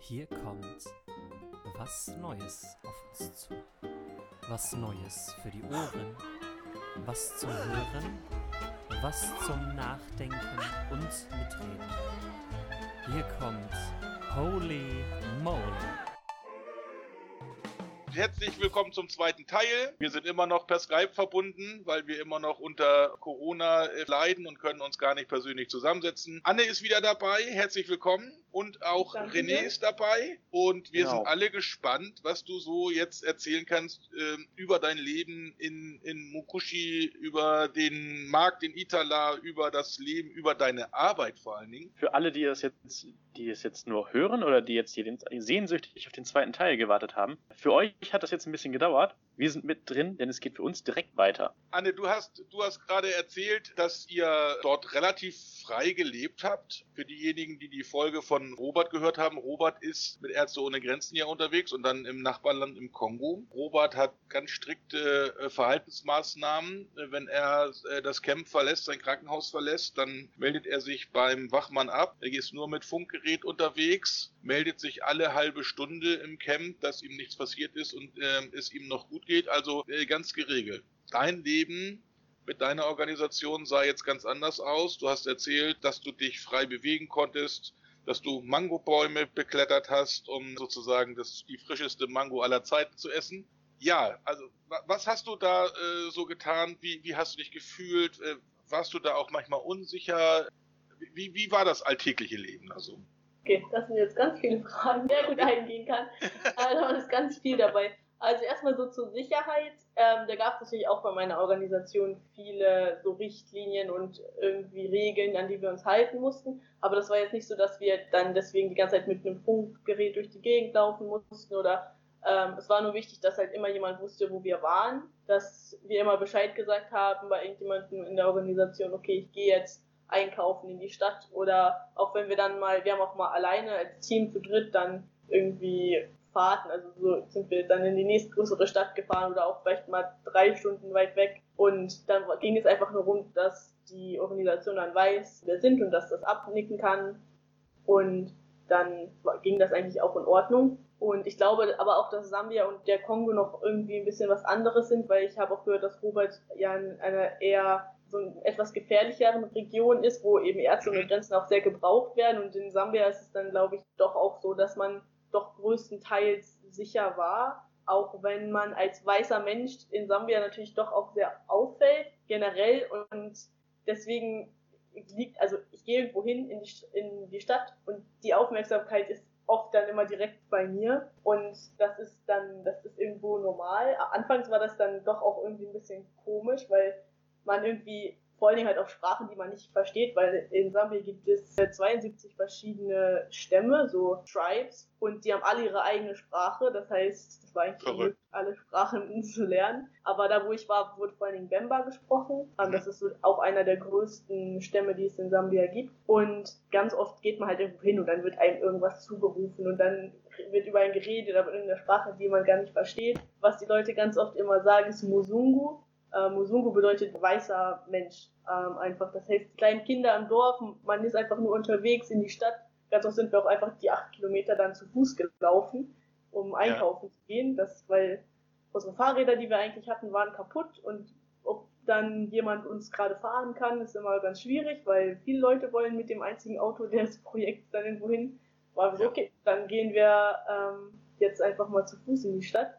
Hier kommt was Neues auf uns zu. Was Neues für die Ohren, was zum Hören, was zum Nachdenken und Mitreden. Hier kommt Holy Moly. Herzlich willkommen zum zweiten Teil. Wir sind immer noch per Skype verbunden, weil wir immer noch unter Corona leiden und können uns gar nicht persönlich zusammensetzen. Anne ist wieder dabei. Herzlich willkommen. Und auch Danke René ist dabei. Und wir genau. sind alle gespannt, was du so jetzt erzählen kannst äh, über dein Leben in, in Mukushi, über den Markt in Itala, über das Leben, über deine Arbeit vor allen Dingen. Für alle, die es jetzt, die es jetzt nur hören oder die jetzt hier den, sehnsüchtig auf den zweiten Teil gewartet haben, für euch hat das jetzt ein bisschen gedauert. Wir sind mit drin, denn es geht für uns direkt weiter. Anne, du hast, du hast gerade erzählt, dass ihr dort relativ frei gelebt habt. Für diejenigen, die die Folge von Robert gehört haben, Robert ist mit Ärzte ohne Grenzen ja unterwegs und dann im Nachbarland im Kongo. Robert hat ganz strikte äh, Verhaltensmaßnahmen. Äh, wenn er äh, das Camp verlässt, sein Krankenhaus verlässt, dann meldet er sich beim Wachmann ab. Er ist nur mit Funkgerät unterwegs, meldet sich alle halbe Stunde im Camp, dass ihm nichts passiert ist und äh, es ihm noch gut geht. Also äh, ganz geregelt. Dein Leben mit deiner Organisation sah jetzt ganz anders aus. Du hast erzählt, dass du dich frei bewegen konntest, dass du Mangobäume beklettert hast, um sozusagen das, die frischeste Mango aller Zeiten zu essen. Ja, also was hast du da äh, so getan? Wie, wie hast du dich gefühlt? Äh, warst du da auch manchmal unsicher? Wie, wie war das alltägliche Leben also? Okay, das sind jetzt ganz viele Fragen, sehr gut eingehen kann. Also da ist ganz viel dabei. Also erstmal so zur Sicherheit. Ähm, da gab es natürlich auch bei meiner Organisation viele so Richtlinien und irgendwie Regeln, an die wir uns halten mussten. Aber das war jetzt nicht so, dass wir dann deswegen die ganze Zeit mit einem Funkgerät durch die Gegend laufen mussten oder ähm, es war nur wichtig, dass halt immer jemand wusste, wo wir waren, dass wir immer Bescheid gesagt haben bei irgendjemandem in der Organisation, okay, ich gehe jetzt einkaufen in die Stadt oder auch wenn wir dann mal, wir haben auch mal alleine als Team zu dritt dann irgendwie Fahrten, also so sind wir dann in die nächstgrößere Stadt gefahren oder auch vielleicht mal drei Stunden weit weg. Und dann ging es einfach nur um, dass die Organisation dann weiß, wer sind und dass das abnicken kann. Und dann ging das eigentlich auch in Ordnung. Und ich glaube aber auch, dass Sambia und der Kongo noch irgendwie ein bisschen was anderes sind, weil ich habe auch gehört, dass Robert ja in einer eher so eine etwas gefährlicheren Region ist, wo eben Ärzte ohne Grenzen auch sehr gebraucht werden. Und in Sambia ist es dann, glaube ich, doch auch so, dass man doch größtenteils sicher war, auch wenn man als weißer Mensch in Sambia natürlich doch auch sehr auffällt, generell. Und deswegen liegt, also ich gehe irgendwo hin in die, in die Stadt und die Aufmerksamkeit ist oft dann immer direkt bei mir und das ist dann, das ist irgendwo normal. Anfangs war das dann doch auch irgendwie ein bisschen komisch, weil man irgendwie vor allen Dingen halt auch Sprachen, die man nicht versteht, weil in Sambia gibt es 72 verschiedene Stämme, so Tribes, und die haben alle ihre eigene Sprache. Das heißt, das war eigentlich Verrückt. alle Sprachen zu lernen. Aber da, wo ich war, wurde vor allen Dingen Bemba gesprochen. Mhm. Das ist so auch einer der größten Stämme, die es in Sambia gibt. Und ganz oft geht man halt irgendwo hin und dann wird einem irgendwas zugerufen und dann wird über einen geredet, aber in einer Sprache, die man gar nicht versteht. Was die Leute ganz oft immer sagen, ist Musungu. Äh, Musungu bedeutet weißer Mensch ähm, einfach. Das heißt, kleine Kinder im Dorf, man ist einfach nur unterwegs in die Stadt. Ganz oft sind wir auch einfach die acht Kilometer dann zu Fuß gelaufen, um einkaufen ja. zu gehen. Das, weil unsere Fahrräder, die wir eigentlich hatten, waren kaputt und ob dann jemand uns gerade fahren kann, ist immer ganz schwierig, weil viele Leute wollen mit dem einzigen Auto des Projekts dann irgendwo hin. War so, okay, dann gehen wir ähm, jetzt einfach mal zu Fuß in die Stadt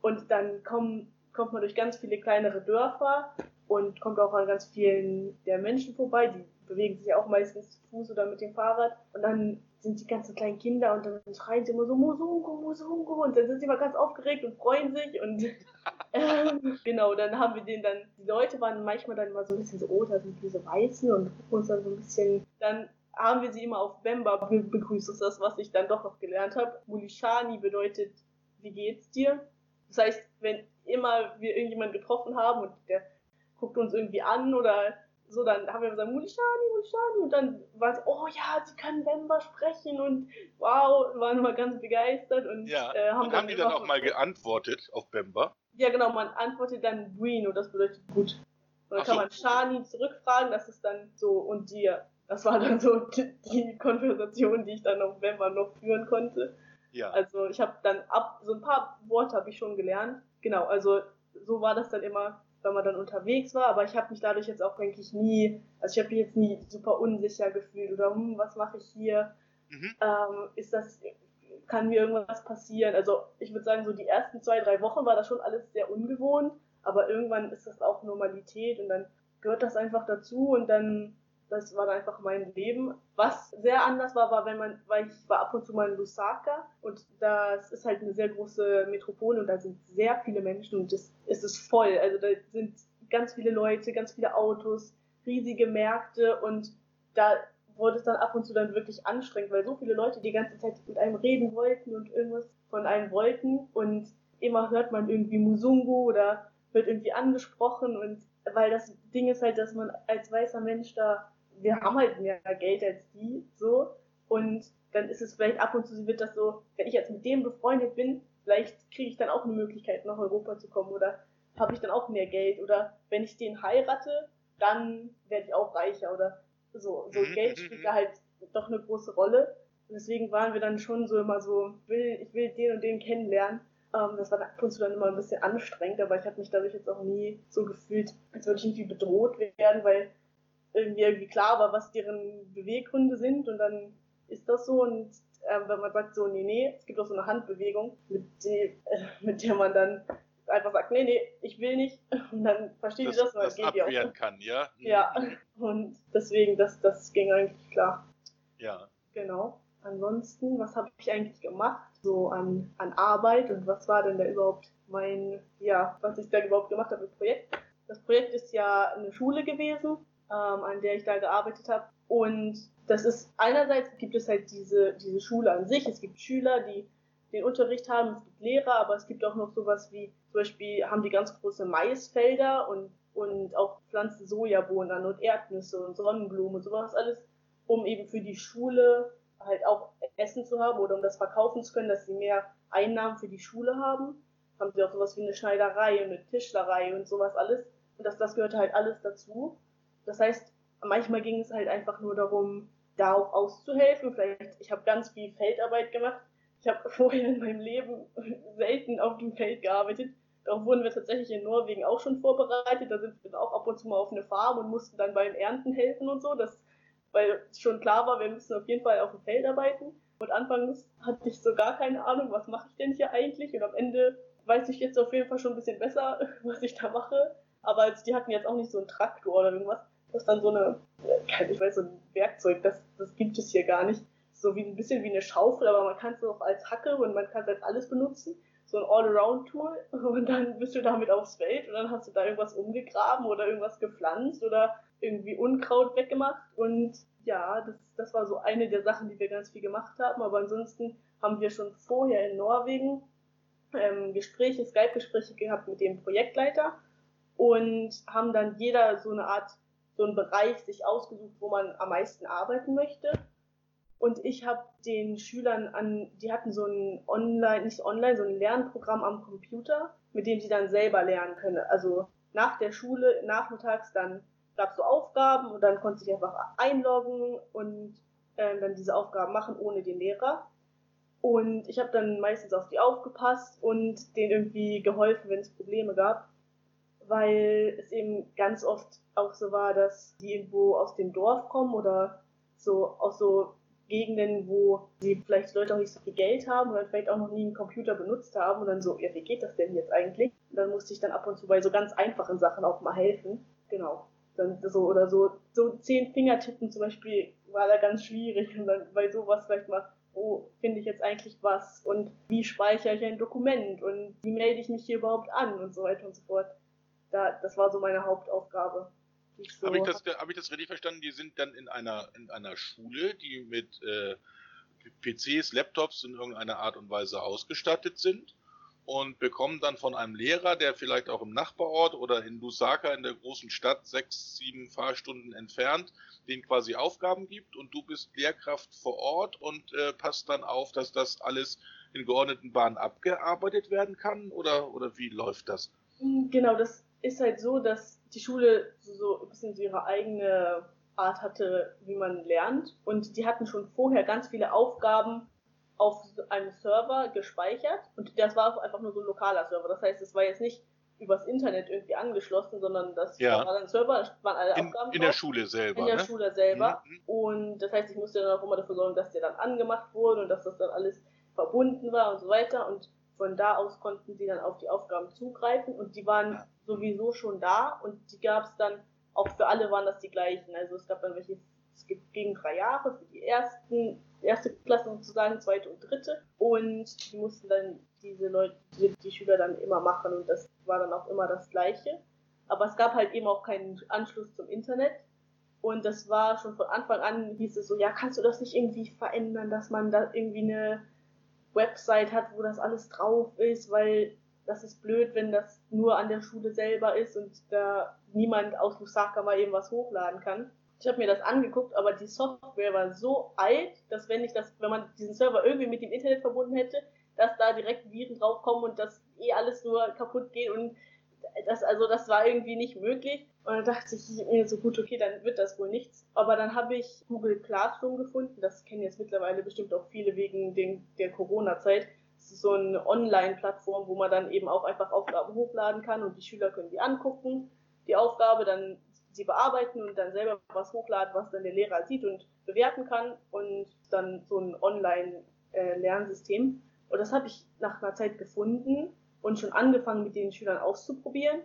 und dann kommen kommt man durch ganz viele kleinere Dörfer und kommt auch an ganz vielen der Menschen vorbei, die bewegen sich auch meistens zu Fuß oder mit dem Fahrrad. Und dann sind die ganzen kleinen Kinder und dann schreien sie immer so Musungu, Musungu und dann sind sie immer ganz aufgeregt und freuen sich. Und ähm, genau, dann haben wir den dann, die Leute waren manchmal dann immer so ein bisschen so, oh, da sind diese Weißen und gucken uns dann so ein bisschen, dann haben wir sie immer auf Bemba begrüßt, das ist das, was ich dann doch noch gelernt habe. Mulishani bedeutet, wie geht's dir? Das heißt, wenn immer wir irgendjemanden getroffen haben und der guckt uns irgendwie an oder so, dann haben wir gesagt, Mulishani, Mulishani und dann war sie, oh ja, sie können Bemba sprechen und wow, waren immer ganz begeistert und ja. äh, haben, und dann haben die dann auch mal geantwortet auf Bemba? Ja, genau, man antwortet dann Bueno, das bedeutet gut. Und dann Ach kann so. man Shani zurückfragen, das ist dann so, und dir, Das war dann so die, die Konversation, die ich dann noch, wenn man noch führen konnte. Ja. Also ich habe dann ab, so ein paar Worte habe ich schon gelernt. Genau, also so war das dann immer, wenn man dann unterwegs war, aber ich habe mich dadurch jetzt auch eigentlich nie, also ich habe mich jetzt nie super unsicher gefühlt oder hm, was mache ich hier? Mhm. Ähm, ist das, kann mir irgendwas passieren? Also ich würde sagen, so die ersten zwei, drei Wochen war das schon alles sehr ungewohnt, aber irgendwann ist das auch Normalität und dann gehört das einfach dazu und dann das war einfach mein Leben. Was sehr anders war, war, wenn man, weil ich war ab und zu mal in Lusaka und das ist halt eine sehr große Metropole und da sind sehr viele Menschen und das, es ist voll. Also da sind ganz viele Leute, ganz viele Autos, riesige Märkte und da wurde es dann ab und zu dann wirklich anstrengend, weil so viele Leute die ganze Zeit mit einem reden wollten und irgendwas von einem wollten und immer hört man irgendwie Musungu oder wird irgendwie angesprochen und weil das Ding ist halt, dass man als weißer Mensch da wir haben halt mehr Geld als die, so. Und dann ist es vielleicht ab und zu wird das so, wenn ich jetzt mit dem befreundet bin, vielleicht kriege ich dann auch eine Möglichkeit, nach Europa zu kommen oder habe ich dann auch mehr Geld oder wenn ich den heirate, dann werde ich auch reicher oder so. So Mhm, Geld mhm, spielt mhm. da halt doch eine große Rolle. Und deswegen waren wir dann schon so immer so, ich will, ich will den und den kennenlernen. Ähm, das war dann ab und zu dann immer ein bisschen anstrengend, aber ich habe mich dadurch jetzt auch nie so gefühlt, als würde ich irgendwie bedroht werden, weil irgendwie, irgendwie klar war, was deren Beweggründe sind und dann ist das so und ähm, wenn man sagt so, nee, nee, es gibt auch so eine Handbewegung, mit, die, äh, mit der man dann einfach sagt, nee, nee, ich will nicht und dann versteht Das, die das und dann das geht die auch. abwehren kann, ja? Mhm. Ja, und deswegen, das, das ging eigentlich klar. Ja. Genau. Ansonsten, was habe ich eigentlich gemacht? So an, an Arbeit und was war denn da überhaupt mein, ja, was ich da überhaupt gemacht habe im Projekt? Das Projekt ist ja eine Schule gewesen, ähm, an der ich da gearbeitet habe. Und das ist einerseits gibt es halt diese, diese Schule an sich. Es gibt Schüler, die den Unterricht haben, es gibt Lehrer, aber es gibt auch noch sowas wie, zum Beispiel haben die ganz große Maisfelder und, und auch pflanzen Sojabohnen an und Erdnüsse und Sonnenblumen und sowas alles, um eben für die Schule halt auch Essen zu haben oder um das verkaufen zu können, dass sie mehr Einnahmen für die Schule haben. Haben sie auch sowas wie eine Schneiderei und eine Tischlerei und sowas alles. Und das, das gehört halt alles dazu. Das heißt, manchmal ging es halt einfach nur darum, da auch auszuhelfen. Vielleicht, ich habe ganz viel Feldarbeit gemacht. Ich habe vorher in meinem Leben selten auf dem Feld gearbeitet. Darauf wurden wir tatsächlich in Norwegen auch schon vorbereitet. Da sind wir auch ab und zu mal auf eine Farm und mussten dann beim Ernten helfen und so. Das, weil schon klar war, wir müssen auf jeden Fall auf dem Feld arbeiten. Und anfangs hatte ich so gar keine Ahnung, was mache ich denn hier eigentlich? Und am Ende weiß ich jetzt auf jeden Fall schon ein bisschen besser, was ich da mache. Aber also die hatten jetzt auch nicht so einen Traktor oder irgendwas. Das ist dann so eine, ich weiß, so ein Werkzeug, das, das gibt es hier gar nicht. So wie ein bisschen wie eine Schaufel, aber man kann es auch als Hacke und man kann es als alles benutzen. So ein All-Around-Tool. Und dann bist du damit aufs Feld und dann hast du da irgendwas umgegraben oder irgendwas gepflanzt oder irgendwie Unkraut weggemacht. Und ja, das, das war so eine der Sachen, die wir ganz viel gemacht haben. Aber ansonsten haben wir schon vorher in Norwegen ähm, Gespräche, Skype-Gespräche gehabt mit dem Projektleiter und haben dann jeder so eine Art, so einen Bereich sich ausgesucht, wo man am meisten arbeiten möchte. Und ich habe den Schülern an, die hatten so ein Online, nicht online, so ein Lernprogramm am Computer, mit dem sie dann selber lernen können. Also nach der Schule, nachmittags, dann gab es so Aufgaben und dann konnte ich einfach einloggen und äh, dann diese Aufgaben machen ohne den Lehrer. Und ich habe dann meistens auf die aufgepasst und denen irgendwie geholfen, wenn es Probleme gab. Weil es eben ganz oft auch so war, dass die irgendwo aus dem Dorf kommen oder so aus so Gegenden, wo sie vielleicht Leute auch nicht so viel Geld haben oder vielleicht auch noch nie einen Computer benutzt haben und dann so, ja, wie geht das denn jetzt eigentlich? Und dann musste ich dann ab und zu bei so ganz einfachen Sachen auch mal helfen. Genau. Dann so oder so, so zehn Fingertippen zum Beispiel war da ganz schwierig und dann bei sowas vielleicht mal, wo finde ich jetzt eigentlich was und wie speichere ich ein Dokument und wie melde ich mich hier überhaupt an und so weiter und so fort. Da, das war so meine Hauptaufgabe. so Habe ich, das, hab ich das richtig verstanden? Die sind dann in einer, in einer Schule, die mit äh, PCs, Laptops in irgendeiner Art und Weise ausgestattet sind und bekommen dann von einem Lehrer, der vielleicht auch im Nachbarort oder in Lusaka in der großen Stadt sechs, sieben Fahrstunden entfernt, den quasi Aufgaben gibt und du bist Lehrkraft vor Ort und äh, passt dann auf, dass das alles in geordneten Bahnen abgearbeitet werden kann oder, oder wie läuft das? Genau, das ist halt so, dass die Schule so, ein bisschen so ihre eigene Art hatte, wie man lernt. Und die hatten schon vorher ganz viele Aufgaben auf einem Server gespeichert. Und das war einfach nur so ein lokaler Server. Das heißt, es war jetzt nicht übers Internet irgendwie angeschlossen, sondern das Ja. war dann ein Server, waren alle In, Aufgaben in der drauf. Schule selber. In der ne? Schule selber. Mhm. Und das heißt, ich musste dann auch immer dafür sorgen, dass der dann angemacht wurde und dass das dann alles verbunden war und so weiter. Und von da aus konnten sie dann auf die Aufgaben zugreifen und die waren Ja. sowieso schon da und die gab es dann, auch für alle waren das die gleichen. Also es gab dann welche, es gibt gegen drei Jahre für die ersten, erste Klasse sozusagen, zweite und dritte. Und die mussten dann diese Leute, die, die Schüler dann immer machen und das war dann auch immer das Gleiche. Aber es gab halt eben auch keinen Anschluss zum Internet. Und das war schon von Anfang an, hieß es so, ja, kannst du das nicht irgendwie verändern, dass man da irgendwie eine Website hat, wo das alles drauf ist, weil das ist blöd, wenn das nur an der Schule selber ist und da niemand aus Lusaka mal eben was hochladen kann. Ich habe mir das angeguckt, aber die Software war so alt, dass wenn ich das, wenn man diesen Server irgendwie mit dem Internet verbunden hätte, dass da direkt Viren draufkommen und das eh alles nur kaputt geht und das, also das war irgendwie nicht möglich. Und dann dachte ich mir so gut, okay, dann wird das wohl nichts. Aber dann habe ich Google Classroom gefunden. Das kennen jetzt mittlerweile bestimmt auch viele wegen den, der Corona-Zeit. Das ist so eine Online-Plattform, wo man dann eben auch einfach Aufgaben hochladen kann und die Schüler können die angucken, die Aufgabe, dann sie bearbeiten und dann selber was hochladen, was dann der Lehrer sieht und bewerten kann und dann so ein Online-Lernsystem. Und das habe ich nach einer Zeit gefunden und schon angefangen mit den Schülern auszuprobieren.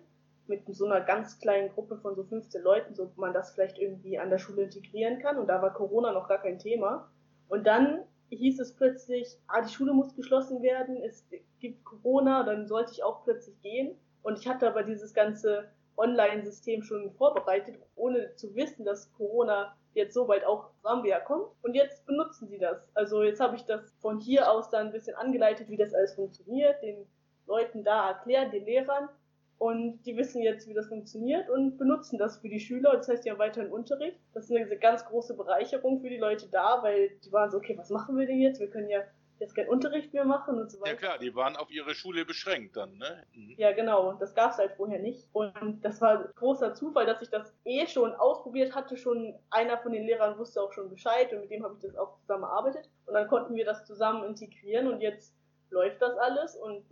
Mit so einer ganz kleinen Gruppe von so 15 Leuten, so man das vielleicht irgendwie an der Schule integrieren kann. Und da war Corona noch gar kein Thema. Und dann hieß es plötzlich, ah, die Schule muss geschlossen werden, es gibt Corona, dann sollte ich auch plötzlich gehen. Und ich hatte aber dieses ganze Online-System schon vorbereitet, ohne zu wissen, dass Corona jetzt so weit auch Sambia kommt. Und jetzt benutzen sie das. Also jetzt habe ich das von hier aus dann ein bisschen angeleitet, wie das alles funktioniert, den Leuten da erklärt, den Lehrern. Und die wissen jetzt, wie das funktioniert und benutzen das für die Schüler. Das heißt, die haben weiterhin Unterricht. Das ist eine ganz große Bereicherung für die Leute da, weil die waren so, okay, was machen wir denn jetzt? Wir können ja jetzt keinen Unterricht mehr machen und so weiter. Ja klar, die waren auf ihre Schule beschränkt dann, ne? Mhm. Ja, genau. Das gab es halt vorher nicht. Und das war großer Zufall, dass ich das eh schon ausprobiert hatte. Schon einer von den Lehrern wusste auch schon Bescheid und mit dem habe ich das auch zusammen erarbeitet. Und dann konnten wir das zusammen integrieren und jetzt läuft das alles und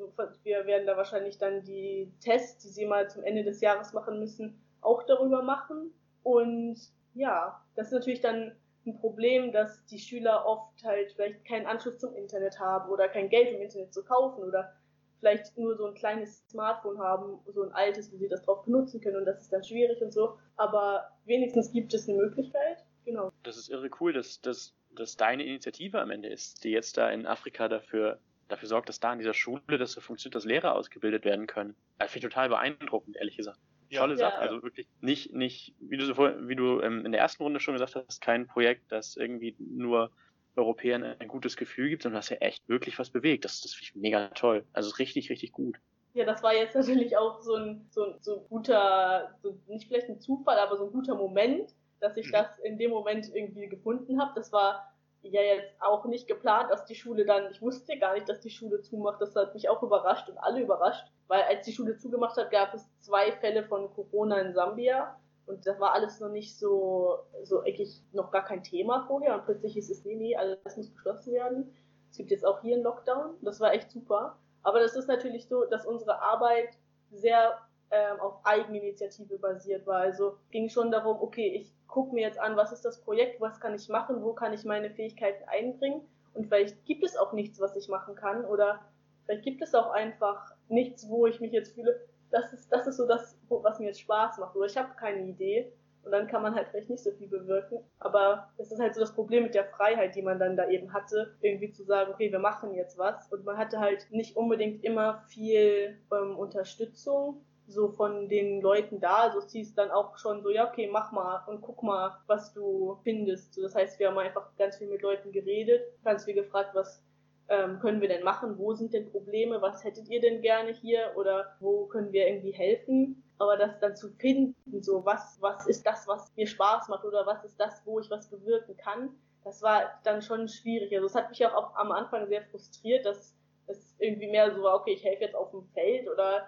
wir werden da wahrscheinlich dann die Tests, die sie mal zum Ende des Jahres machen müssen, auch darüber machen. Und ja, das ist natürlich dann ein Problem, dass die Schüler oft halt vielleicht keinen Anschluss zum Internet haben oder kein Geld im Internet zu kaufen oder vielleicht nur so ein kleines Smartphone haben, so ein altes, wo sie das drauf benutzen können und das ist dann schwierig und so. Aber wenigstens gibt es eine Möglichkeit. Genau. Das ist irre cool, dass, dass, dass deine Initiative am Ende ist, die jetzt da in Afrika dafür, dafür sorgt, dass da in dieser Schule das so funktioniert, dass Lehrer ausgebildet werden können. Das finde ich total beeindruckend, ehrlich gesagt. Ja. Tolle Ja. Sache. Also wirklich nicht, nicht, wie du so vor, wie du ähm, in der ersten Runde schon gesagt hast, kein Projekt, das irgendwie nur Europäern ein gutes Gefühl gibt, sondern das ja echt wirklich was bewegt. Das, das finde ich mega toll. Also richtig, richtig gut. Ja, das war jetzt natürlich auch so ein, so ein, so ein guter, so nicht vielleicht ein Zufall, aber so ein guter Moment, dass ich Mhm. das in dem Moment irgendwie gefunden habe. Das war ja jetzt auch nicht geplant, dass die Schule dann, ich wusste gar nicht, dass die Schule zumacht. Das hat mich auch überrascht und alle überrascht, weil als die Schule zugemacht hat, gab es zwei Fälle von Corona in Sambia. Und das war alles noch nicht so, so eigentlich noch gar kein Thema vorher. Und plötzlich hieß es, nee, nee, alles muss geschlossen werden. Es gibt jetzt auch hier einen Lockdown. Das war echt super. Aber das ist natürlich so, dass unsere Arbeit sehr ähm, auf Eigeninitiative basiert war. Also ging schon darum, okay, ich gucke mir jetzt an, was ist das Projekt, was kann ich machen, wo kann ich meine Fähigkeiten einbringen. Und vielleicht gibt es auch nichts, was ich machen kann. Oder vielleicht gibt es auch einfach nichts, wo ich mich jetzt fühle, das ist, das ist so das, was mir jetzt Spaß macht. Oder ich habe keine Idee. Und dann kann man halt vielleicht nicht so viel bewirken. Aber das ist halt so das Problem mit der Freiheit, die man dann da eben hatte, irgendwie zu sagen, okay, wir machen jetzt was. Und man hatte halt nicht unbedingt immer viel ähm, Unterstützung so von den Leuten da. Also hieß dann auch schon so, ja, okay, mach mal und guck mal, was du findest. So, das heißt, wir haben einfach ganz viel mit Leuten geredet, ganz viel gefragt, was ähm, können wir denn machen? Wo sind denn Probleme? Was hättet ihr denn gerne hier? Oder wo können wir irgendwie helfen? Aber das dann zu finden, so was, was ist das, was mir Spaß macht oder was ist das, wo ich was bewirken kann, das war dann schon schwierig. Also es hat mich auch am Anfang sehr frustriert, dass es irgendwie mehr so war, okay, ich helfe jetzt auf dem Feld oder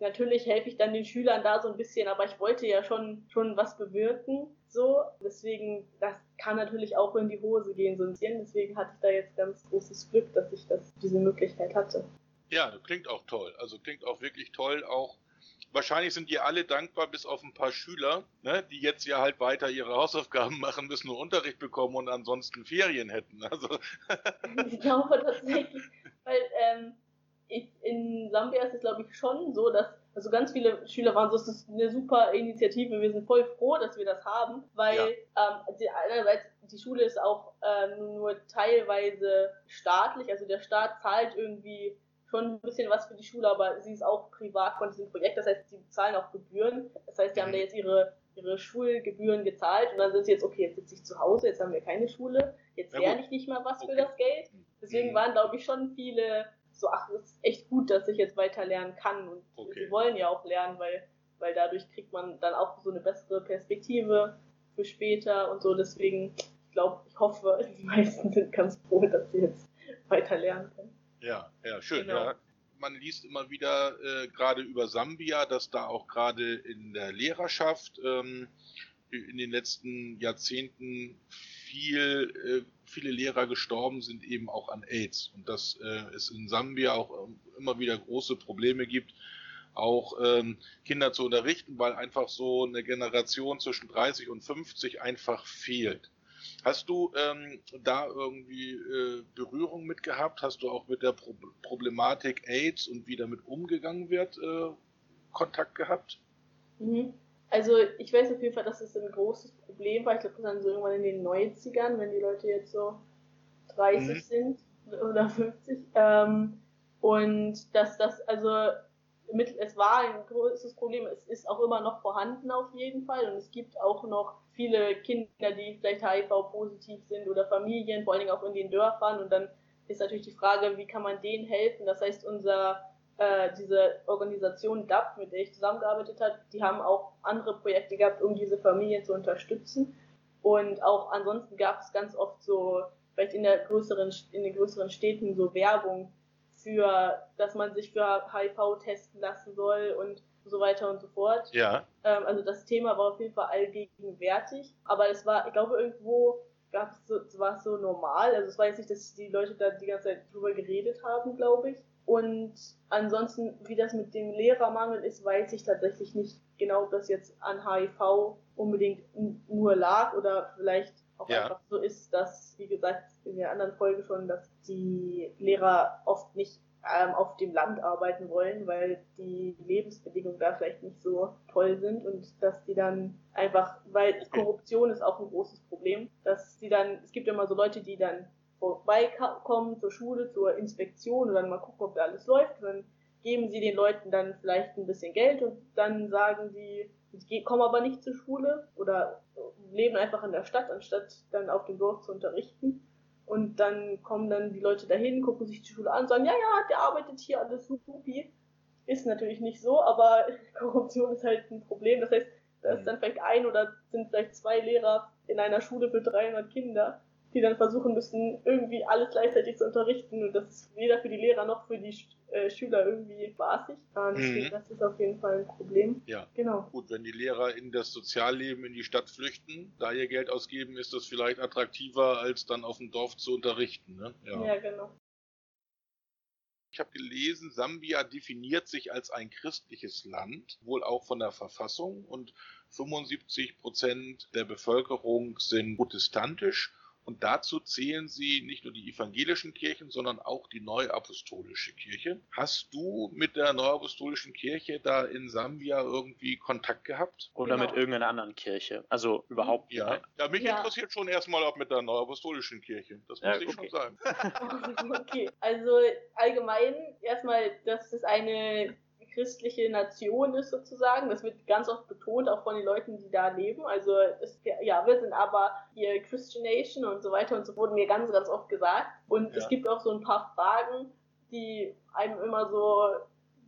natürlich helfe ich dann den Schülern da so ein bisschen, aber ich wollte ja schon, schon was bewirken. So, deswegen, das kann natürlich auch in die Hose gehen, so ein bisschen. Deswegen hatte ich da jetzt ganz großes Glück, dass ich das, diese Möglichkeit hatte. Ja, das klingt auch toll. Also klingt auch wirklich toll, auch wahrscheinlich sind die alle dankbar, bis auf ein paar Schüler, ne, die jetzt ja halt weiter ihre Hausaufgaben machen, bis nur Unterricht bekommen und ansonsten Ferien hätten. Also ich glaube tatsächlich, weil ähm, in Sambia ist es glaube ich schon so, dass also ganz viele Schüler waren so, es ist eine super Initiative, wir sind voll froh, dass wir das haben, weil ja. ähm, die, einerseits die Schule ist auch äh, nur teilweise staatlich, also der Staat zahlt irgendwie schon ein bisschen was für die Schule, aber sie ist auch privat von diesem Projekt, das heißt, sie zahlen auch Gebühren. Das heißt, sie haben da jetzt ihre, ihre Schulgebühren gezahlt und dann sind sie jetzt, okay, jetzt sitze ich zu Hause, jetzt haben wir keine Schule, jetzt lerne ich nicht mal was okay. für das Geld. Deswegen mhm. waren, glaube ich, schon viele so, ach, es ist echt gut, dass ich jetzt weiter lernen kann und okay. sie wollen ja auch lernen, weil, weil dadurch kriegt man dann auch so eine bessere Perspektive für später und so. Deswegen, ich glaube, ich hoffe, die meisten sind ganz froh, dass sie jetzt weiter lernen können. Ja, ja, schön. Genau. Ja. Man liest immer wieder äh, gerade über Sambia, dass da auch gerade in der Lehrerschaft ähm, in den letzten Jahrzehnten viel, äh, viele Lehrer gestorben sind eben auch an AIDS und dass äh, es in Sambia auch ähm, immer wieder große Probleme gibt, auch ähm, Kinder zu unterrichten, weil einfach so eine Generation zwischen 30 und 50 einfach fehlt. Hast du ähm, da irgendwie äh, Berührung mit gehabt? Hast du auch mit der Pro Problematik AIDS und wie damit umgegangen wird äh, Kontakt gehabt? Mhm. Also ich weiß auf jeden Fall, dass es ein großes Problem war. Ich glaube, das dann so irgendwann in den 90ern, wenn die Leute jetzt so 30 mhm. sind oder 50. Ähm, und dass das, also mit, es war ein großes Problem, es ist auch immer noch vorhanden auf jeden Fall und es gibt auch noch viele Kinder, die vielleicht HIV-positiv sind oder Familien, vor allen Dingen auch in den Dörfern und dann ist natürlich die Frage, wie kann man denen helfen? Das heißt, unser äh, diese Organisation DAP, mit der ich zusammengearbeitet habe, die haben auch andere Projekte gehabt, um diese Familien zu unterstützen. Und auch ansonsten gab es ganz oft so, vielleicht in der größeren, in den größeren Städten so Werbung für, dass man sich für HIV testen lassen soll und so weiter und so fort. Ja. Ähm, also das Thema war auf jeden Fall allgegenwärtig. Aber es war, ich glaube, irgendwo gab es so, war es so normal. Also es war jetzt nicht, dass die Leute da die ganze Zeit drüber geredet haben, glaube ich. Und ansonsten, wie das mit dem Lehrermangel ist, weiß ich tatsächlich nicht genau, ob das jetzt an HIV unbedingt nur lag oder vielleicht auch ja. einfach so ist, dass, wie gesagt, in der anderen Folge schon, dass die Lehrer oft nicht ähm, auf dem Land arbeiten wollen, weil die Lebensbedingungen da vielleicht nicht so toll sind und dass die dann einfach, weil Korruption ist auch ein großes Problem, dass die dann, es gibt immer so Leute, die dann vorbeikommen zur Schule, zur Inspektion und dann mal gucken, ob da alles läuft. Und dann geben sie den Leuten dann vielleicht ein bisschen Geld und dann sagen die, die kommen aber nicht zur Schule oder leben einfach in der Stadt, anstatt dann auf dem Dorf zu unterrichten. Und dann kommen dann die Leute dahin, gucken sich die Schule an, sagen, ja, ja, der arbeitet hier alles supi. Ist natürlich nicht so, aber Korruption ist halt ein Problem. Das heißt, da ist mhm. dann vielleicht ein oder sind vielleicht zwei Lehrer in einer Schule für 300 Kinder die dann versuchen müssen, irgendwie alles gleichzeitig zu unterrichten. Und das ist weder für die Lehrer noch für die äh, Schüler irgendwie spaßig. Mhm. Das ist auf jeden Fall ein Problem. Ja. Genau. Gut, wenn die Lehrer in das Sozialleben in die Stadt flüchten, da ihr Geld ausgeben, ist das vielleicht attraktiver, als dann auf dem Dorf zu unterrichten. Ne? Ja. ja, genau. Ich habe gelesen, Sambia definiert sich als ein christliches Land, wohl auch von der Verfassung und 75 Prozent der Bevölkerung sind protestantisch und dazu zählen sie nicht nur die evangelischen Kirchen, sondern auch die neuapostolische Kirche. Hast du mit der neuapostolischen Kirche da in Sambia irgendwie Kontakt gehabt? Oder genau. mit irgendeiner anderen Kirche? Also überhaupt ja. Nicht. Ja, mich ja. interessiert schon erstmal auch mit der neuapostolischen Kirche. Das muss ja, ich okay. schon sagen. okay, also allgemein erstmal, das ist eine christliche Nation ist sozusagen. Das wird ganz oft betont, auch von den Leuten, die da leben. Also es, ja, wir sind aber hier Christian Nation und so weiter und so wurden mir ganz, ganz oft gesagt. Und ja. es gibt auch so ein paar Fragen, die einem immer so,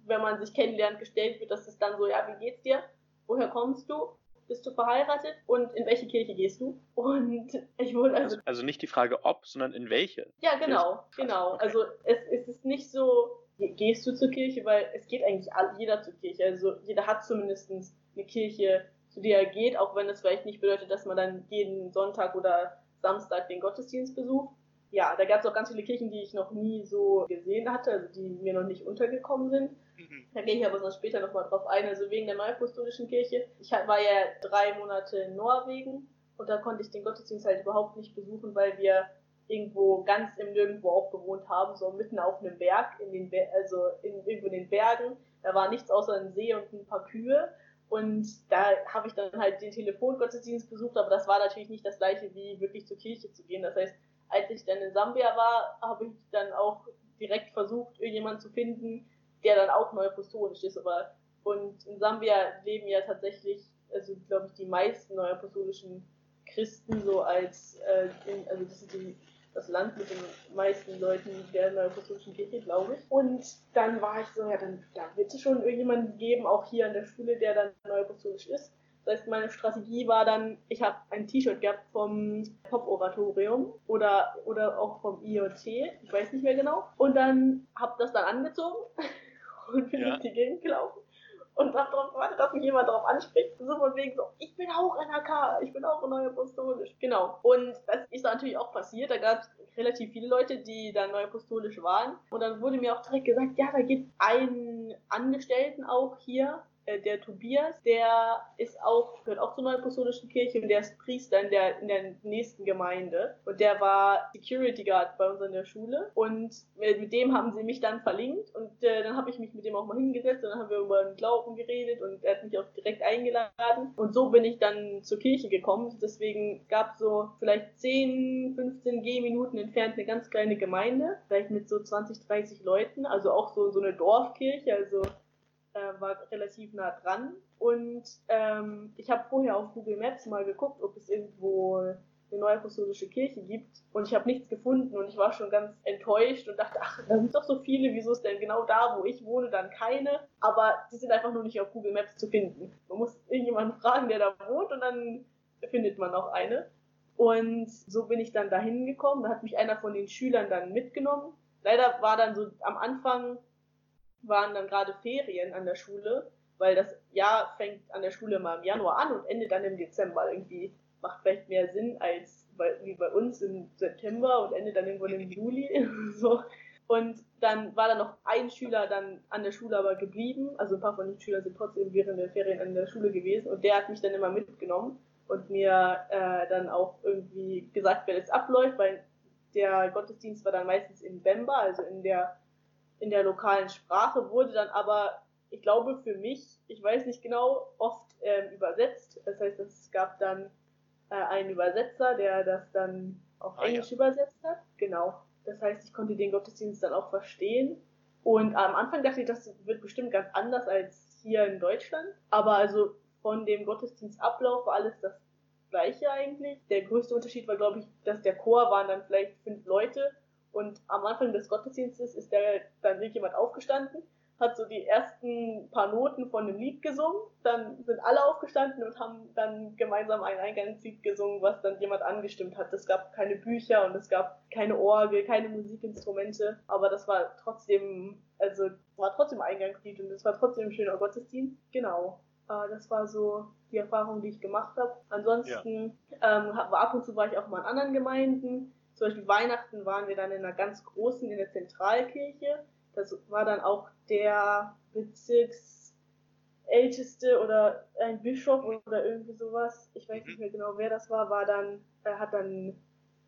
wenn man sich kennenlernt, gestellt wird, dass es dann so, ja, wie geht's dir? Woher kommst du? bist du verheiratet und in welche Kirche gehst du? Und ich wurde also. Also nicht die Frage ob, sondern in welche. Ja, genau, genau. Okay. Also es, es ist nicht so, gehst du zur Kirche, weil es geht eigentlich jeder zur Kirche. Also jeder hat zumindest eine Kirche, zu der er geht, auch wenn es vielleicht nicht bedeutet, dass man dann jeden Sonntag oder Samstag den Gottesdienst besucht. Ja, da gab es auch ganz viele Kirchen, die ich noch nie so gesehen hatte, also die mir noch nicht untergekommen sind. Mhm. Da gehe ich aber sonst später nochmal drauf ein. Also wegen der Neuapostolischen Kirche. Ich war ja drei Monate in Norwegen und da konnte ich den Gottesdienst halt überhaupt nicht besuchen, weil wir irgendwo ganz im Nirgendwo auch gewohnt haben, so mitten auf einem Berg, in den Be also in, irgendwo in den Bergen. Da war nichts außer ein See und ein paar Kühe. Und da habe ich dann halt den Telefongottesdienst besucht, aber das war natürlich nicht das gleiche wie wirklich zur Kirche zu gehen. Das heißt, als ich dann in Sambia war, habe ich dann auch direkt versucht, irgendjemanden zu finden, der dann auch neuapostolisch ist. Aber und in Sambia leben ja tatsächlich, also glaube ich, die meisten neuapostolischen Christen so als, äh, in, also das ist die das Land mit den meisten Leuten der Neuapostolischen Kirche, glaube ich. Und dann war ich so, ja, dann da wird es schon irgendjemanden geben, auch hier an der Schule, der dann neuapostolisch ist. Das heißt, meine Strategie war dann, ich habe ein T-Shirt gehabt vom Pop-Oratorium oder, oder auch vom IoT, ich weiß nicht mehr genau. Und dann habe das dann angezogen und bin ja. durch die Gegend gelaufen und darauf gewartet, dass mich jemand darauf anspricht. So von wegen so, ich bin auch NRK, ich bin auch neu apostolisch. Genau. Und das ist natürlich auch passiert. Da gab es relativ viele Leute, die dann neu apostolisch waren. Und dann wurde mir auch direkt gesagt, ja, da gibt einen Angestellten auch hier, der Tobias, der ist auch, gehört auch zur Neuapostolischen Kirche und der ist Priester in der, in der nächsten Gemeinde. Und der war Security Guard bei uns in der Schule. Und mit, mit dem haben sie mich dann verlinkt und äh, dann habe ich mich mit dem auch mal hingesetzt und dann haben wir über den Glauben geredet und er hat mich auch direkt eingeladen. Und so bin ich dann zur Kirche gekommen. Deswegen gab es so vielleicht 10, 15 Gehminuten entfernt eine ganz kleine Gemeinde, vielleicht mit so 20, 30 Leuten, also auch so, so eine Dorfkirche, also äh, war relativ nah dran. Und ähm, ich habe vorher auf Google Maps mal geguckt, ob es irgendwo eine neue apostolische Kirche gibt. Und ich habe nichts gefunden und ich war schon ganz enttäuscht und dachte, ach, da sind doch so viele, wieso ist denn genau da, wo ich wohne, dann keine? Aber die sind einfach nur nicht auf Google Maps zu finden. Man muss irgendjemanden fragen, der da wohnt und dann findet man auch eine. Und so bin ich dann da hingekommen. Da hat mich einer von den Schülern dann mitgenommen. Leider war dann so am Anfang waren dann gerade Ferien an der Schule, weil das Jahr fängt an der Schule mal im Januar an und endet dann im Dezember. Irgendwie macht vielleicht mehr Sinn als bei, wie bei uns im September und endet dann irgendwann im Juli. so. Und dann war da noch ein Schüler dann an der Schule aber geblieben. Also ein paar von den Schülern sind trotzdem während der Ferien an der Schule gewesen und der hat mich dann immer mitgenommen und mir äh, dann auch irgendwie gesagt, wer das abläuft, weil der Gottesdienst war dann meistens in Bemba, also in der in der lokalen Sprache, wurde dann aber, ich glaube für mich, ich weiß nicht genau, oft ähm, übersetzt. Das heißt, es gab dann äh, einen Übersetzer, der das dann auf ah, Englisch ja. übersetzt hat. Genau. Das heißt, ich konnte den Gottesdienst dann auch verstehen. Und am Anfang dachte ich, das wird bestimmt ganz anders als hier in Deutschland. Aber also von dem Gottesdienstablauf war alles das gleiche eigentlich. Der größte Unterschied war, glaube ich, dass der Chor waren dann vielleicht fünf Leute und am Anfang des Gottesdienstes ist der, dann jemand aufgestanden, hat so die ersten paar Noten von dem Lied gesungen, dann sind alle aufgestanden und haben dann gemeinsam ein Eingangslied gesungen, was dann jemand angestimmt hat. Es gab keine Bücher und es gab keine Orgel, keine Musikinstrumente, aber das war trotzdem, also war trotzdem Eingangslied und es war trotzdem ein schöner Gottesdienst. Genau. Äh, das war so die Erfahrung, die ich gemacht habe. Ansonsten ja. ähm, ab und zu war ich auch mal in anderen Gemeinden zum Beispiel Weihnachten waren wir dann in einer ganz großen, in der Zentralkirche. Das war dann auch der Bezirksälteste oder ein Bischof oder irgendwie sowas. Ich weiß nicht mhm. mehr genau, wer das war, war dann, er hat dann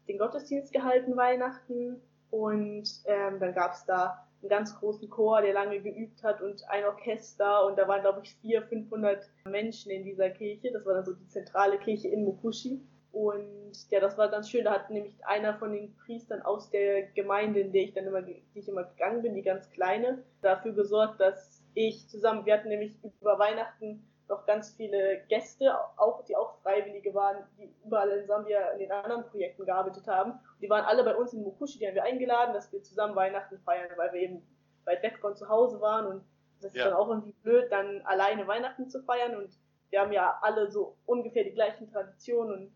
den Gottesdienst gehalten Weihnachten und ähm, dann gab es da einen ganz großen Chor, der lange geübt hat und ein Orchester und da waren glaube ich 400, 500 Menschen in dieser Kirche. Das war dann so die zentrale Kirche in Mokushi. Und ja, das war ganz schön. Da hat nämlich einer von den Priestern aus der Gemeinde, in der ich dann immer, die ich immer gegangen bin, die ganz kleine, dafür gesorgt, dass ich zusammen, wir hatten nämlich über Weihnachten noch ganz viele Gäste, auch, die auch Freiwillige waren, die überall in Sambia in den anderen Projekten gearbeitet haben. Die waren alle bei uns in Mukushi, die haben wir eingeladen, dass wir zusammen Weihnachten feiern, weil wir eben weit weg von zu Hause waren und das ist ja. dann auch irgendwie blöd, dann alleine Weihnachten zu feiern und wir haben ja alle so ungefähr die gleichen Traditionen und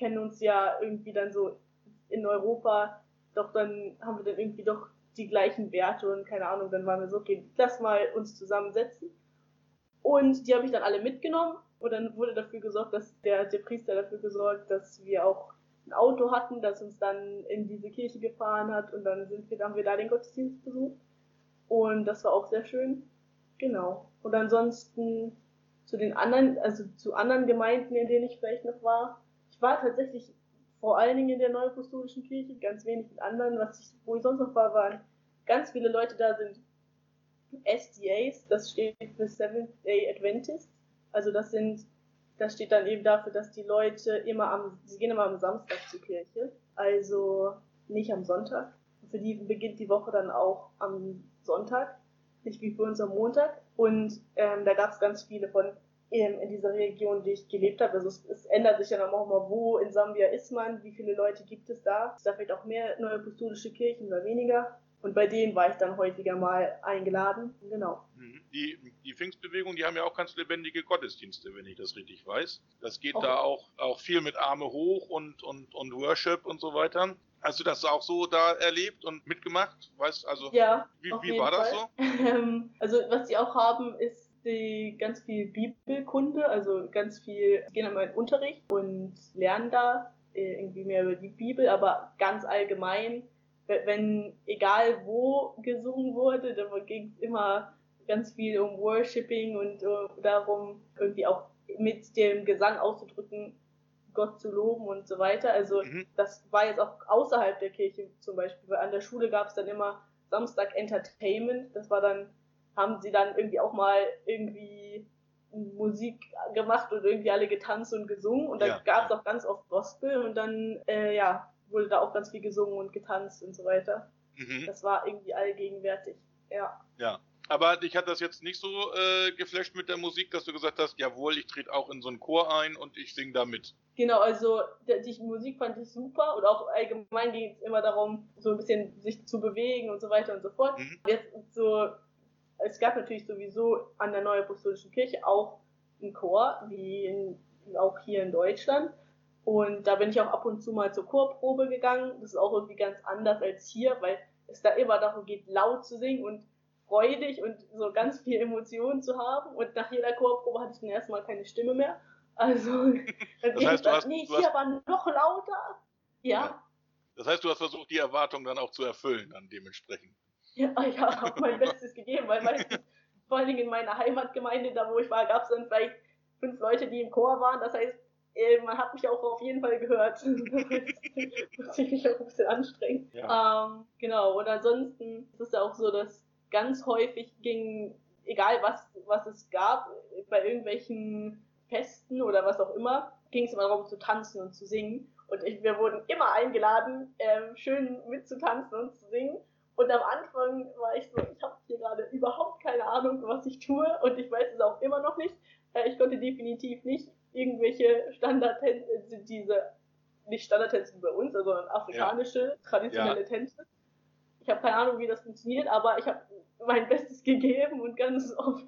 kennen uns ja irgendwie dann so in Europa, doch dann haben wir dann irgendwie doch die gleichen Werte und keine Ahnung, dann waren wir so, okay, lass mal uns zusammensetzen. Und die habe ich dann alle mitgenommen und dann wurde dafür gesorgt, dass der, der Priester dafür gesorgt, dass wir auch ein Auto hatten, das uns dann in diese Kirche gefahren hat und dann sind wir, haben wir da den Gottesdienst besucht. Und das war auch sehr schön. Genau. Und ansonsten zu den anderen, also zu anderen Gemeinden, in denen ich vielleicht noch war. War tatsächlich vor allen Dingen in der Neuapostolischen Kirche, ganz wenig in anderen. Was ich, wo ich sonst noch war, waren ganz viele Leute da sind SDAs, das steht für Seventh Day Adventists. Also das sind, das steht dann eben dafür, dass die Leute immer am, sie gehen immer am Samstag zur Kirche, also nicht am Sonntag. Für die beginnt die Woche dann auch am Sonntag, nicht wie für uns am Montag. Und ähm, da gab es ganz viele von in, in dieser Region, die ich gelebt habe. Also es, es ändert sich ja dann auch mal, wo in Sambia ist man, wie viele Leute gibt es da. Es da vielleicht auch mehr neue apostolische Kirchen oder weniger. Und bei denen war ich dann häufiger mal eingeladen. Genau. Mhm. Die, die Pfingstbewegung, die haben ja auch ganz lebendige Gottesdienste, wenn ich das richtig weiß. Das geht okay. da auch, auch viel mit Arme hoch und, und, und Worship und so weiter. Hast du das auch so da erlebt und mitgemacht? Weißt also, ja, wie, wie war das so? also, was sie auch haben, ist die ganz viel Bibelkunde, also ganz viel, gehen einmal in Unterricht und lernen da äh, irgendwie mehr über die Bibel, aber ganz allgemein, wenn egal wo gesungen wurde, da ging es immer ganz viel um Worshipping und uh, darum, irgendwie auch mit dem Gesang auszudrücken, Gott zu loben und so weiter. Also mhm. das war jetzt auch außerhalb der Kirche zum Beispiel, weil an der Schule gab es dann immer Samstag Entertainment, das war dann haben sie dann irgendwie auch mal irgendwie Musik gemacht und irgendwie alle getanzt und gesungen und dann ja, gab es auch ganz oft Gospel und dann äh, ja wurde da auch ganz viel gesungen und getanzt und so weiter. Mhm. Das war irgendwie allgegenwärtig. Ja. Ja. Aber dich hat das jetzt nicht so äh, geflasht mit der Musik, dass du gesagt hast, jawohl, ich trete auch in so einen Chor ein und ich singe da mit. Genau, also die Musik fand ich super und auch allgemein ging es immer darum, so ein bisschen sich zu bewegen und so weiter und so fort. Mhm. Jetzt so es gab natürlich sowieso an der Neuapostolischen Kirche auch einen Chor, wie in, auch hier in Deutschland. Und da bin ich auch ab und zu mal zur Chorprobe gegangen. Das ist auch irgendwie ganz anders als hier, weil es da immer darum geht, laut zu singen und freudig und so ganz viel Emotionen zu haben. Und nach jeder Chorprobe hatte ich dann erstmal keine Stimme mehr. Also, dann das heißt, du hast, nee, du hier hast, war noch lauter. Ja. ja. Das heißt, du hast versucht, die Erwartung dann auch zu erfüllen, dann dementsprechend. Ja, ich habe auch mein Bestes gegeben, weil meistens, vor allen Dingen in meiner Heimatgemeinde, da wo ich war, gab es dann vielleicht fünf Leute, die im Chor waren. Das heißt, äh, man hat mich auch auf jeden Fall gehört. Das ich mich auch ein bisschen anstrengen. Ja. Ähm, genau, und ansonsten ist es ja auch so, dass ganz häufig ging, egal was, was es gab, bei irgendwelchen Festen oder was auch immer, ging es immer darum zu tanzen und zu singen. Und ich, wir wurden immer eingeladen, äh, schön mitzutanzen und zu singen. Und am Anfang war ich so, ich habe hier gerade überhaupt keine Ahnung, was ich tue und ich weiß es auch immer noch nicht. Äh, ich konnte definitiv nicht irgendwelche Standardtänze, äh, diese, nicht Standardtänze bei uns, sondern afrikanische, ja. traditionelle ja. Tänze. Ich habe keine Ahnung, wie das funktioniert, aber ich habe mein Bestes gegeben und ganz oft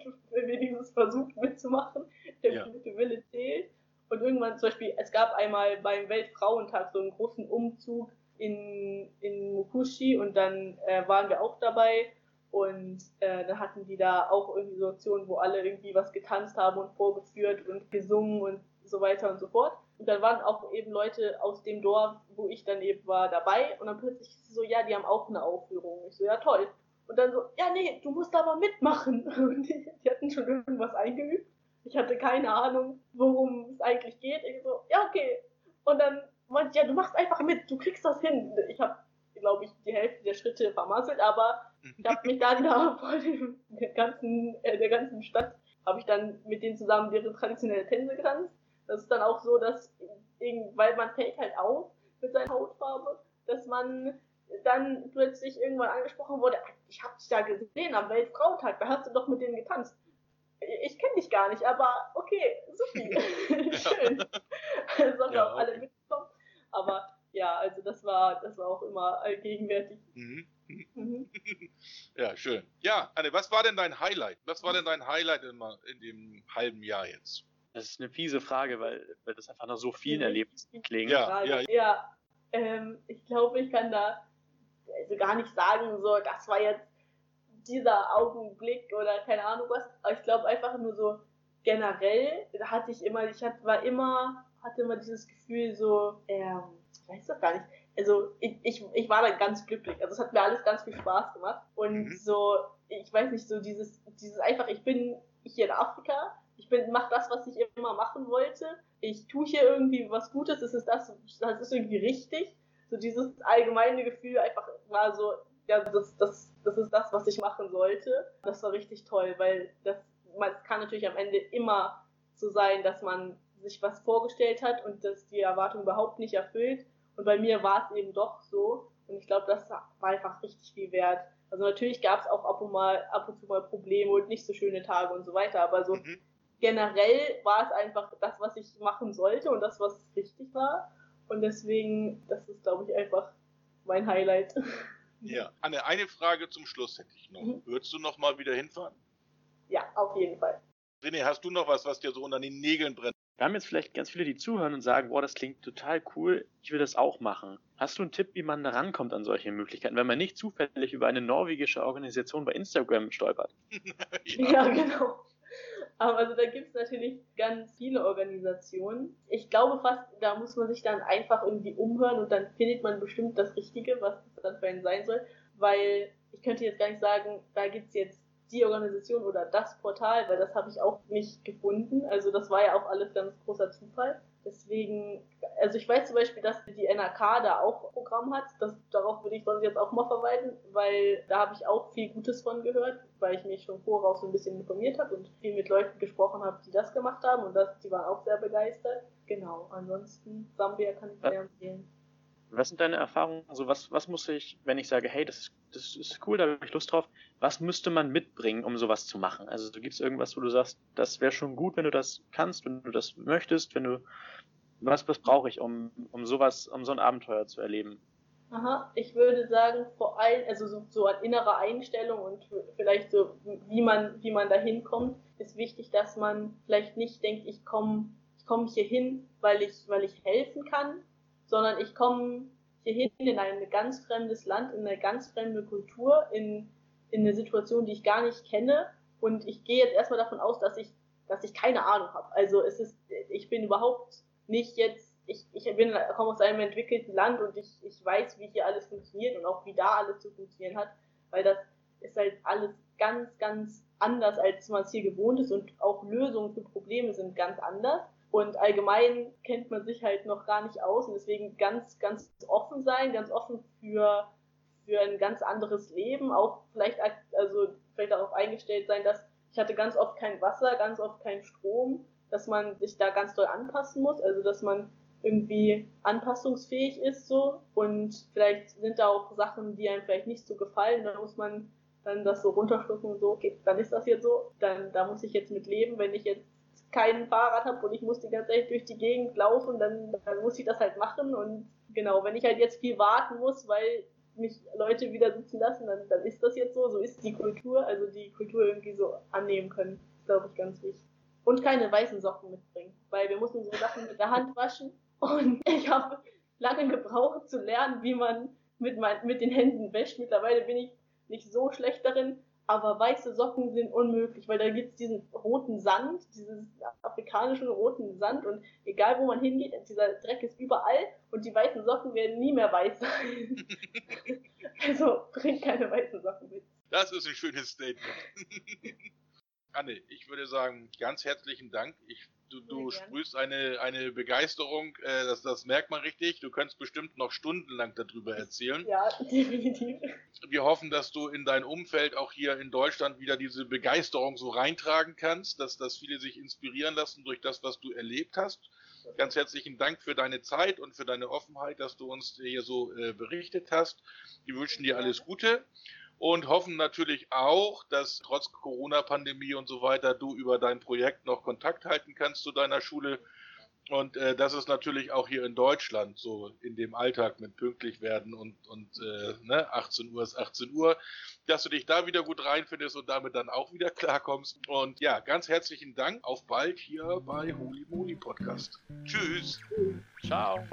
dieses versucht mitzumachen. Der ja. gute Wille zählt. Und irgendwann zum Beispiel, es gab einmal beim Weltfrauentag so einen großen Umzug in, in Mukushi und dann äh, waren wir auch dabei und äh, dann hatten die da auch irgendwie so Aktionen, wo alle irgendwie was getanzt haben und vorgeführt und gesungen und so weiter und so fort. Und dann waren auch eben Leute aus dem Dorf, wo ich dann eben war, dabei und dann plötzlich so, ja, die haben auch eine Aufführung. Ich so, ja toll. Und dann so, ja nee, du musst aber mitmachen. Und die, die hatten schon irgendwas eingeübt. Ich hatte keine Ahnung, worum es eigentlich geht. Ich so, ja okay. Und dann meinte, ja, du machst einfach mit, du kriegst das hin. Ich habe, glaube ich, die Hälfte der Schritte vermasselt, aber ich habe mich dann da vor dem, der ganzen, äh, der ganzen Stadt, habe ich dann mit denen zusammen deren traditionelle Tänze getanzt. Das ist dann auch so, dass, weil man fällt halt auf mit seiner Hautfarbe, dass man dann plötzlich irgendwann angesprochen wurde, ich habe dich da gesehen am Weltfrauentag, da hast du doch mit denen getanzt. Ich kenne dich gar nicht, aber okay, Supi, schön. Haben ja, auch alle mitbekommen. Aber ja, also das war, das war auch immer allgegenwärtig. Mhm. Mhm. ja, schön. Ja, Anne, was war denn dein Highlight? Was war denn dein Highlight in, in dem halben Jahr jetzt? Das ist eine fiese Frage, weil, weil das einfach nach so vielen mhm. Erlebnissen klingt. Ja, ja, ja ähm, ich glaube, ich kann da also gar nicht sagen, so, das war jetzt dieser Augenblick oder keine Ahnung was. Aber ich glaube einfach nur so generell hatte ich immer, ich hatte, war immer, hatte immer dieses Gefühl so, ähm, ich weiß doch gar nicht. Also ich, ich, ich war dann ganz glücklich. Also es hat mir alles ganz viel Spaß gemacht. Und mhm. so, ich weiß nicht, so dieses, dieses einfach, ich bin hier in Afrika, ich bin, mach das, was ich immer machen wollte. Ich tue hier irgendwie was Gutes, das ist das, das ist irgendwie richtig. So dieses allgemeine Gefühl einfach war so, ja, das, das, das ist das, was ich machen sollte. Das war richtig toll, weil das, es kann natürlich am Ende immer so sein, dass man sich was vorgestellt hat und dass die Erwartung überhaupt nicht erfüllt. Und bei mir war es eben doch so. Und ich glaube, das war einfach richtig viel wert. Also natürlich gab es auch ab und, mal, ab und zu mal Probleme und nicht so schöne Tage und so weiter, aber so mhm. generell war es einfach das, was ich machen sollte und das, was richtig war. Und deswegen, das ist, glaube ich, einfach mein Highlight. Ja, Anne, eine Frage zum Schluss hätte ich noch. Mhm. Würdest du noch mal wieder hinfahren? Ja, auf jeden Fall. René, hast du noch was, was dir so unter den Nägeln brennt? Wir haben jetzt vielleicht ganz viele, die zuhören und sagen, boah, das klingt total cool, ich will das auch machen. Hast du einen Tipp, wie man da rankommt an solche Möglichkeiten, wenn man nicht zufällig über eine norwegische Organisation bei Instagram stolpert? ja. ja, genau. Aber also da gibt es natürlich ganz viele Organisationen. Ich glaube fast, da muss man sich dann einfach irgendwie umhören und dann findet man bestimmt das Richtige, was das dann für einen sein soll. Weil ich könnte jetzt gar nicht sagen, da gibt es jetzt die Organisation oder das Portal, weil das habe ich auch nicht gefunden. Also das war ja auch alles ganz großer Zufall. Deswegen, also ich weiß zum Beispiel, dass die NRK da auch ein Programm hat. Das, darauf würde ich sonst jetzt auch mal verweisen, weil da habe ich auch viel Gutes von gehört, weil ich mich schon voraus so ein bisschen informiert habe und viel mit Leuten gesprochen habe, die das gemacht haben und das, die waren auch sehr begeistert. Genau, ansonsten Sambia kann ich sehr empfehlen. Was sind deine Erfahrungen? Also was, was muss ich, wenn ich sage, hey, das ist, das ist cool, da habe ich Lust drauf, was müsste man mitbringen, um sowas zu machen? Also gibt es irgendwas, wo du sagst, das wäre schon gut, wenn du das kannst, wenn du das möchtest, wenn du, was, was brauche ich, um, um sowas, um so ein Abenteuer zu erleben? Aha, ich würde sagen, vor allem, also so, so an innerer Einstellung und vielleicht so, wie man, wie man da hinkommt, ist wichtig, dass man vielleicht nicht denkt, ich komme ich komm hier hin, weil ich, weil ich helfen kann, sondern ich komme hierhin in ein ganz fremdes Land, in eine ganz fremde Kultur, in, in eine Situation, die ich gar nicht kenne. Und ich gehe jetzt erstmal davon aus, dass ich, dass ich keine Ahnung habe. Also es ist, ich bin überhaupt nicht jetzt, ich, ich bin, komme aus einem entwickelten Land und ich, ich weiß, wie hier alles funktioniert und auch wie da alles zu funktionieren hat, weil das ist halt alles ganz, ganz anders, als man es hier gewohnt ist und auch Lösungen für Probleme sind ganz anders. Und allgemein kennt man sich halt noch gar nicht aus und deswegen ganz, ganz offen sein, ganz offen für, für ein ganz anderes Leben, auch vielleicht, also vielleicht darauf eingestellt sein, dass ich hatte ganz oft kein Wasser, ganz oft keinen Strom, dass man sich da ganz doll anpassen muss, also dass man irgendwie anpassungsfähig ist so. Und vielleicht sind da auch Sachen, die einem vielleicht nicht so gefallen, da muss man dann das so runterschlucken und so, okay, dann ist das jetzt so, dann da muss ich jetzt mit leben, wenn ich jetzt kein Fahrrad habe und ich muss die ganze Zeit durch die Gegend laufen, dann, dann muss ich das halt machen. Und genau, wenn ich halt jetzt viel warten muss, weil mich Leute wieder sitzen lassen, dann, dann ist das jetzt so. So ist die Kultur, also die Kultur irgendwie so annehmen können, glaube ich, ganz wichtig. Und keine weißen Socken mitbringen, weil wir mussten so Sachen mit der Hand waschen und ich habe lange gebraucht zu lernen, wie man mit, mein, mit den Händen wäscht. Mittlerweile bin ich nicht so schlecht darin, aber weiße Socken sind unmöglich, weil da gibt es diesen roten Sand, diesen afrikanischen roten Sand und egal wo man hingeht, dieser Dreck ist überall und die weißen Socken werden nie mehr weiß sein. also bringt keine weißen Socken mit. Das ist ein schönes Statement. Anne, ich würde sagen, ganz herzlichen Dank. Ich du, du sprühst eine, eine Begeisterung, äh, das, das merkt man richtig. Du könntest bestimmt noch stundenlang darüber erzählen. Ja, definitiv. Wir hoffen, dass du in dein Umfeld auch hier in Deutschland wieder diese Begeisterung so reintragen kannst, dass, dass viele sich inspirieren lassen durch das, was du erlebt hast. Ganz herzlichen Dank für deine Zeit und für deine Offenheit, dass du uns hier so äh, berichtet hast. Wir wünschen dir alles Gute und hoffen natürlich auch, dass trotz Corona-Pandemie und so weiter du über dein Projekt noch Kontakt halten kannst zu deiner Schule. Und äh, das ist natürlich auch hier in Deutschland so in dem Alltag mit pünktlich werden und, und äh, ne, 18 Uhr ist 18 Uhr, dass du dich da wieder gut reinfindest und damit dann auch wieder klarkommst. Und ja, ganz herzlichen Dank. Auf bald hier bei Holy Moly Podcast. Tschüss. Ciao.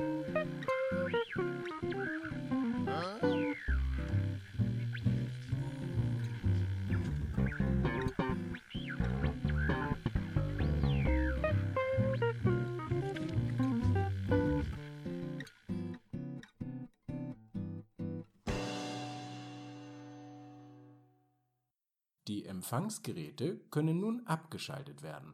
Empfangsgeräte können nun abgeschaltet werden